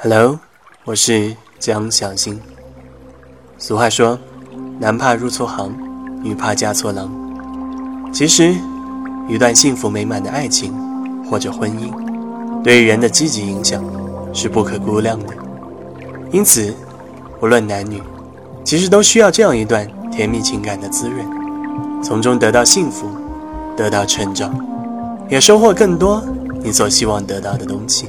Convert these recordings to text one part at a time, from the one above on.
Hello，我是江小新。俗话说，男怕入错行，女怕嫁错郎。其实，一段幸福美满的爱情或者婚姻，对于人的积极影响是不可估量的。因此，无论男女，其实都需要这样一段甜蜜情感的滋润，从中得到幸福，得到成长，也收获更多你所希望得到的东西。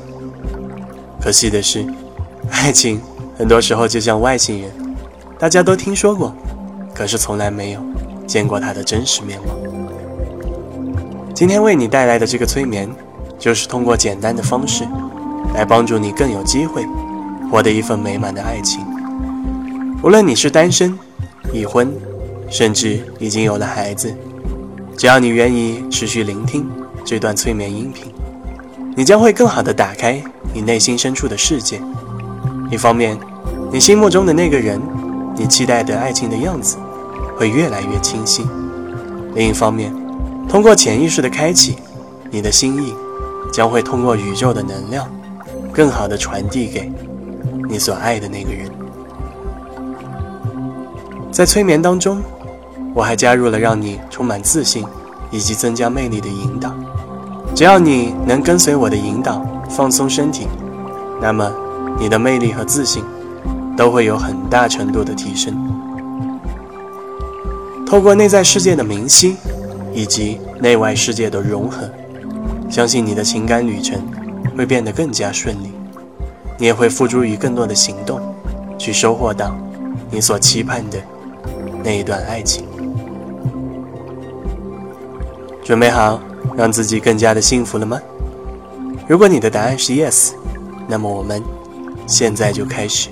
可惜的是，爱情很多时候就像外星人，大家都听说过，可是从来没有见过他的真实面貌。今天为你带来的这个催眠，就是通过简单的方式，来帮助你更有机会获得一份美满的爱情。无论你是单身、已婚，甚至已经有了孩子，只要你愿意持续聆听这段催眠音频，你将会更好的打开。你内心深处的世界，一方面，你心目中的那个人，你期待的爱情的样子，会越来越清晰；另一方面，通过潜意识的开启，你的心意将会通过宇宙的能量，更好的传递给你所爱的那个人。在催眠当中，我还加入了让你充满自信以及增加魅力的引导。只要你能跟随我的引导。放松身体，那么你的魅力和自信都会有很大程度的提升。透过内在世界的明晰以及内外世界的融合，相信你的情感旅程会变得更加顺利。你也会付诸于更多的行动，去收获到你所期盼的那一段爱情。准备好让自己更加的幸福了吗？如果你的答案是 yes，那么我们现在就开始。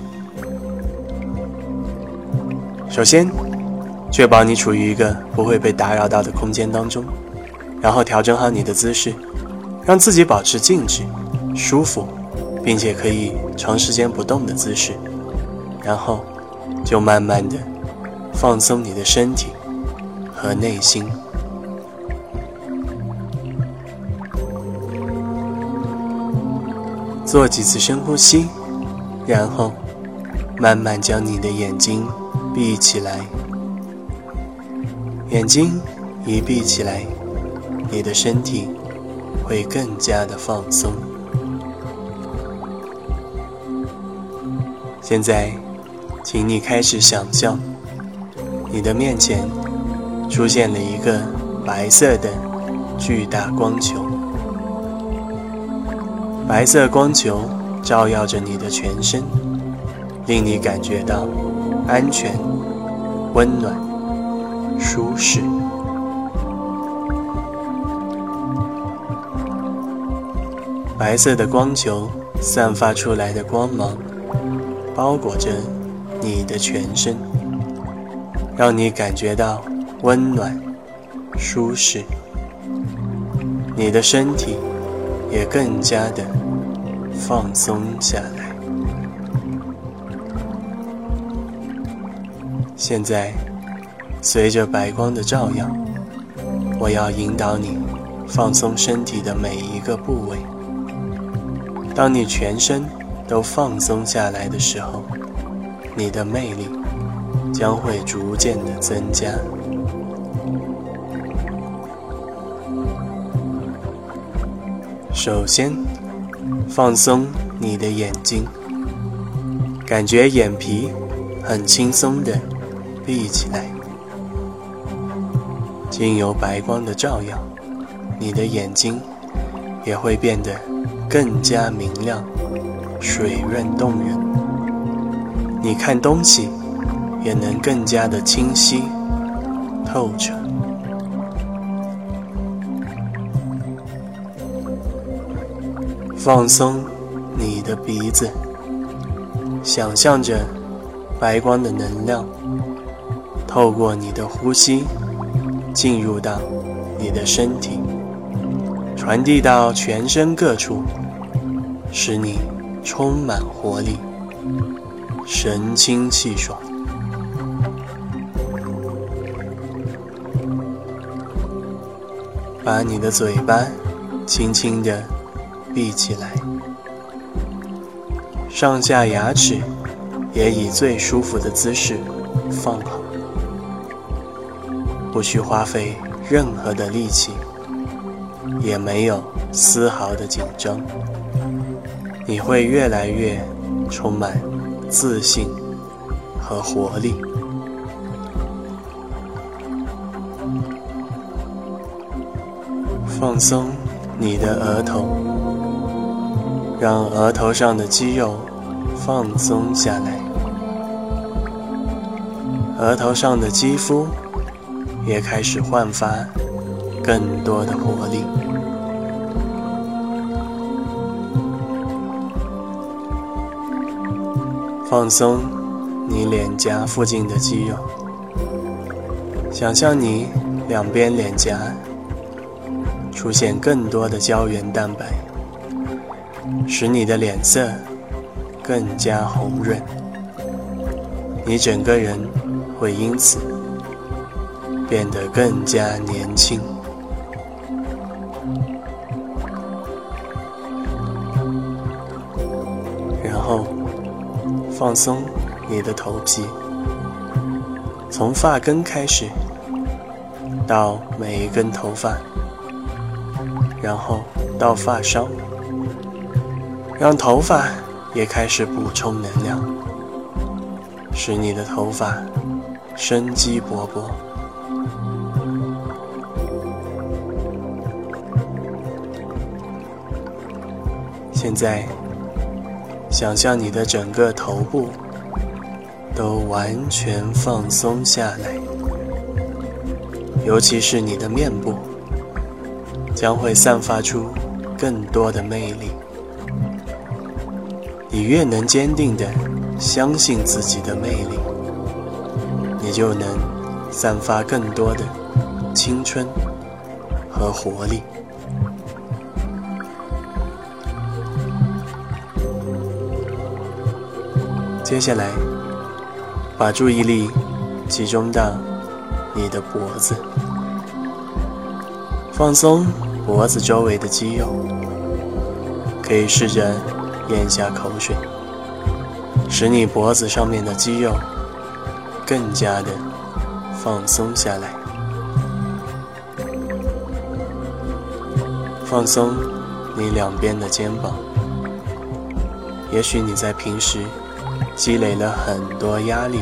首先，确保你处于一个不会被打扰到的空间当中，然后调整好你的姿势，让自己保持静止、舒服，并且可以长时间不动的姿势，然后就慢慢的放松你的身体和内心。做几次深呼吸，然后慢慢将你的眼睛闭起来。眼睛一闭起来，你的身体会更加的放松。现在，请你开始想象，你的面前出现了一个白色的巨大光球。白色光球照耀着你的全身，令你感觉到安全、温暖、舒适。白色的光球散发出来的光芒，包裹着你的全身，让你感觉到温暖、舒适。你的身体。也更加的放松下来。现在，随着白光的照耀，我要引导你放松身体的每一个部位。当你全身都放松下来的时候，你的魅力将会逐渐的增加。首先，放松你的眼睛，感觉眼皮很轻松的闭起来。经由白光的照耀，你的眼睛也会变得更加明亮、水润动人。你看东西也能更加的清晰、透彻。放松你的鼻子，想象着白光的能量透过你的呼吸进入到你的身体，传递到全身各处，使你充满活力，神清气爽。把你的嘴巴轻轻的。闭起来，上下牙齿也以最舒服的姿势放好，不需花费任何的力气，也没有丝毫的紧张。你会越来越充满自信和活力。放松你的额头，让额头上的肌肉放松下来，额头上的肌肤也开始焕发更多的活力。放松你脸颊附近的肌肉，想象你两边脸颊。出现更多的胶原蛋白，使你的脸色更加红润，你整个人会因此变得更加年轻。然后放松你的头皮，从发根开始到每一根头发。然后到发梢，让头发也开始补充能量，使你的头发生机勃勃。现在，想象你的整个头部都完全放松下来，尤其是你的面部。将会散发出更多的魅力。你越能坚定的相信自己的魅力，你就能散发更多的青春和活力。接下来，把注意力集中到你的脖子，放松。脖子周围的肌肉，可以试着咽下口水，使你脖子上面的肌肉更加的放松下来。放松你两边的肩膀，也许你在平时积累了很多压力、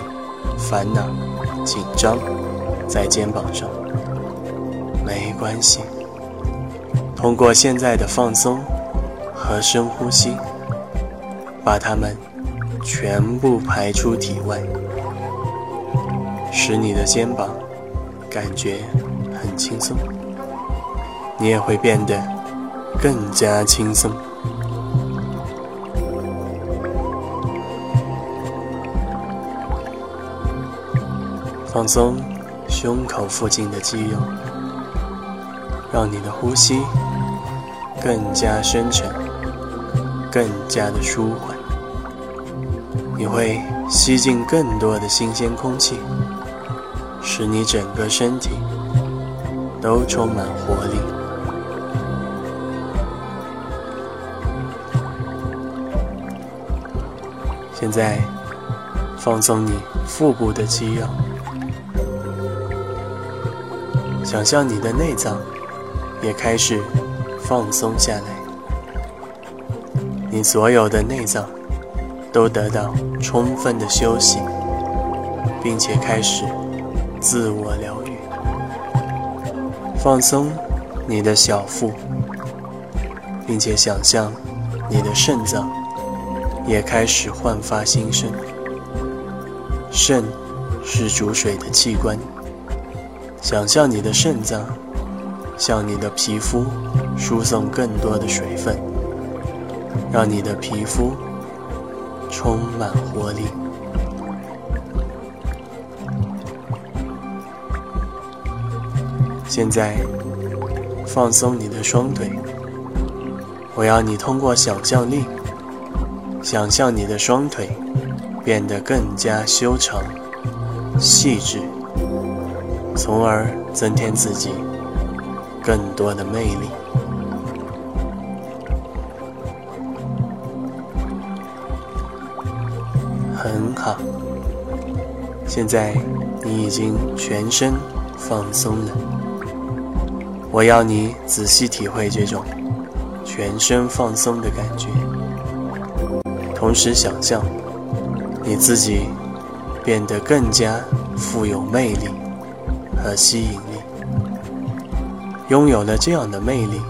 烦恼、紧张在肩膀上，没关系。通过现在的放松和深呼吸，把它们全部排出体外，使你的肩膀感觉很轻松，你也会变得更加轻松。放松胸口附近的肌肉，让你的呼吸。更加深沉，更加的舒缓，你会吸进更多的新鲜空气，使你整个身体都充满活力。现在，放松你腹部的肌肉，想象你的内脏也开始。放松下来，你所有的内脏都得到充分的休息，并且开始自我疗愈。放松你的小腹，并且想象你的肾脏也开始焕发新生。肾是主水的器官，想象你的肾脏向你的皮肤。输送更多的水分，让你的皮肤充满活力。现在放松你的双腿，我要你通过想象力，想象你的双腿变得更加修长、细致，从而增添自己更多的魅力。现在你已经全身放松了。我要你仔细体会这种全身放松的感觉，同时想象你自己变得更加富有魅力和吸引力。拥有了这样的魅力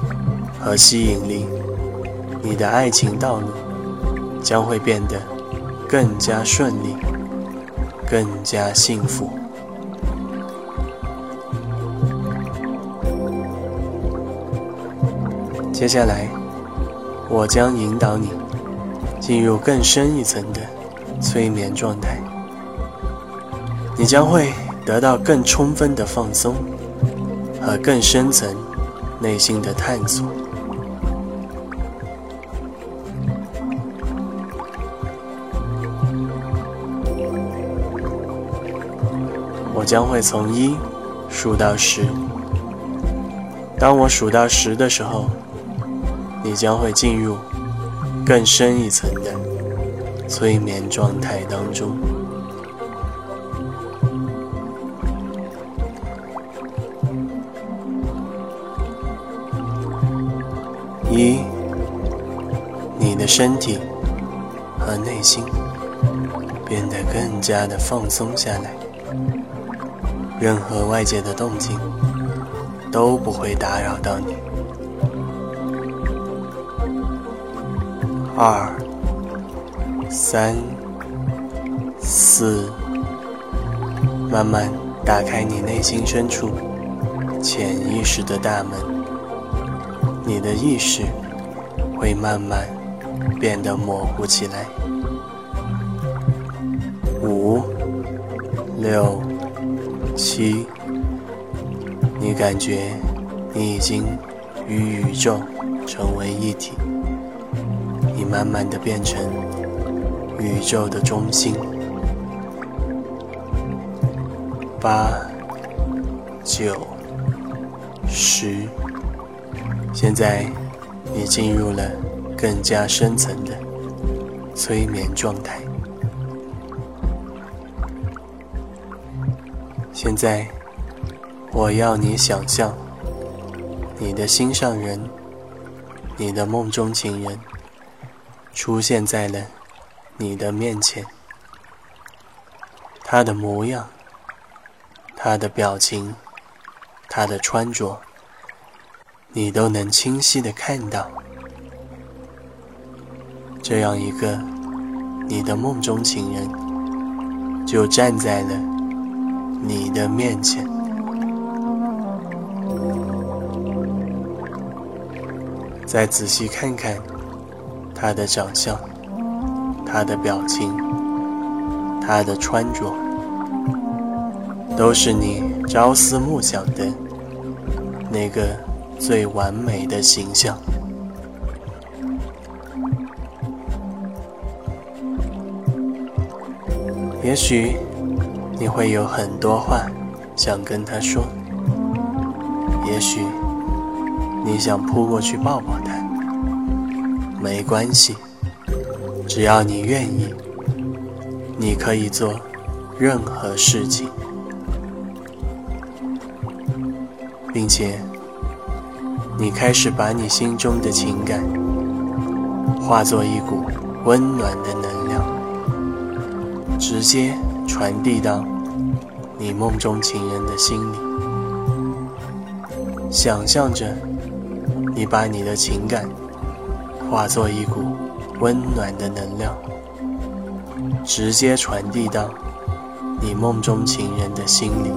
和吸引力，你的爱情道路将会变得更加顺利，更加幸福。接下来，我将引导你进入更深一层的催眠状态。你将会得到更充分的放松和更深层内心的探索。将会从一数到十。当我数到十的时候，你将会进入更深一层的催眠状态当中。一，你的身体和内心变得更加的放松下来，任何外界的动静都不会打扰到你。二、三、四，慢慢打开你内心深处潜意识的大门，你的意识会慢慢变得模糊起来。五、六、七，你感觉你已经与宇宙成为一体。你慢慢的变成宇宙的中心。八、九、十，现在你进入了更加深层的催眠状态。现在，我要你想象你的心上人，你的梦中情人。出现在了你的面前，他的模样、他的表情、他的穿着，你都能清晰的看到。这样一个你的梦中情人，就站在了你的面前。再仔细看看。他的长相，他的表情，他的穿着，都是你朝思暮想的那个最完美的形象。也许你会有很多话想跟他说，也许你想扑过去抱抱他。没关系，只要你愿意，你可以做任何事情，并且你开始把你心中的情感化作一股温暖的能量，直接传递到你梦中情人的心里。想象着你把你的情感。化作一股温暖的能量，直接传递到你梦中情人的心里。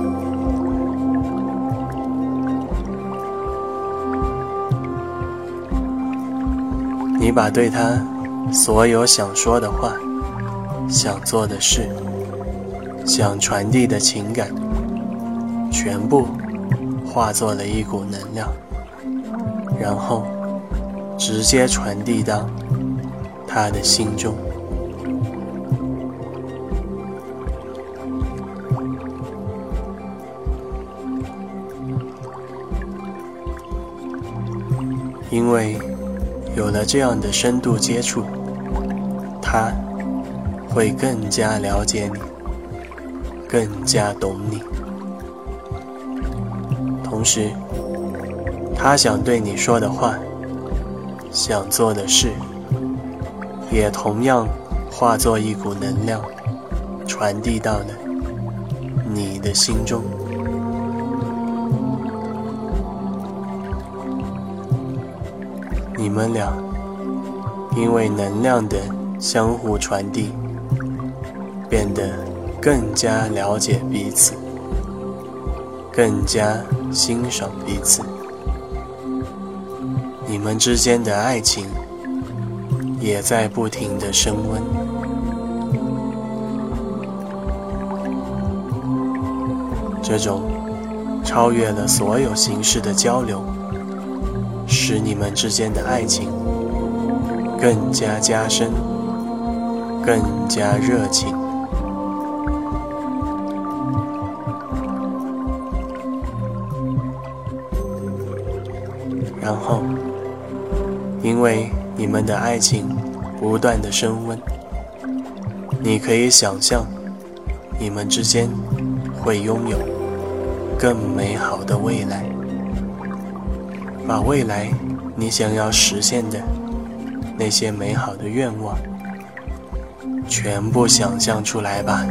你把对他所有想说的话、想做的事、想传递的情感，全部化作了一股能量，然后。直接传递到他的心中，因为有了这样的深度接触，他会更加了解你，更加懂你。同时，他想对你说的话，想做的事，也同样化作一股能量，传递到了你的心中。你们俩因为能量的相互传递，变得更加了解彼此，更加欣赏彼此。你们之间的爱情也在不停的升温。这种超越了所有形式的交流。使你们之间的爱情更加加深，更加热情。然后，因为你们的爱情不断的升温，你可以想象，你们之间会拥有更美好的未来。把未来你想要实现的那些美好的愿望，全部想象出来吧。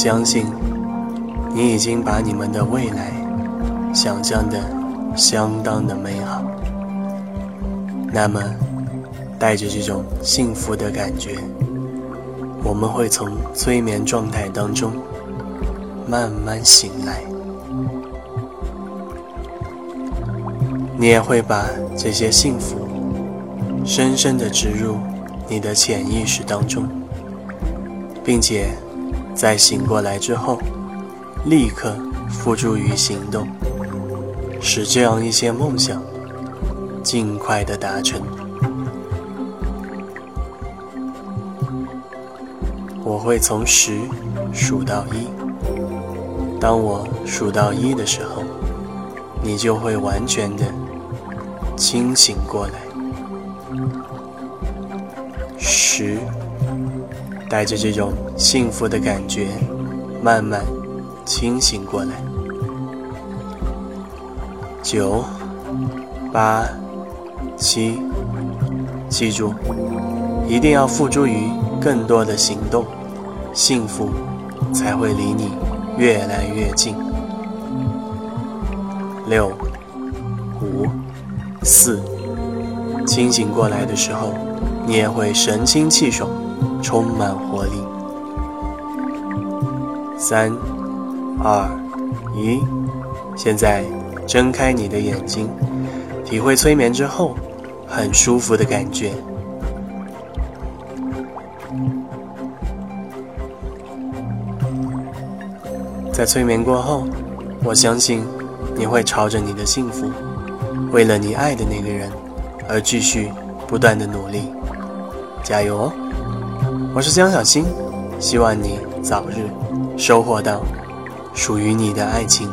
相信你已经把你们的未来想象的相当的美好。那么，带着这种幸福的感觉，我们会从催眠状态当中慢慢醒来。你也会把这些幸福深深的植入你的潜意识当中，并且。在醒过来之后，立刻付诸于行动，使这样一些梦想尽快的达成。我会从十数到一，当我数到一的时候，你就会完全的清醒过来。十。带着这种幸福的感觉，慢慢清醒过来。九、八、七，记住，一定要付诸于更多的行动，幸福才会离你越来越近。六、五、四，清醒过来的时候，你也会神清气爽。充满活力。三、二、一，现在睁开你的眼睛，体会催眠之后很舒服的感觉。在催眠过后，我相信你会朝着你的幸福，为了你爱的那个人而继续不断的努力。加油哦！我是江小新，希望你早日收获到属于你的爱情。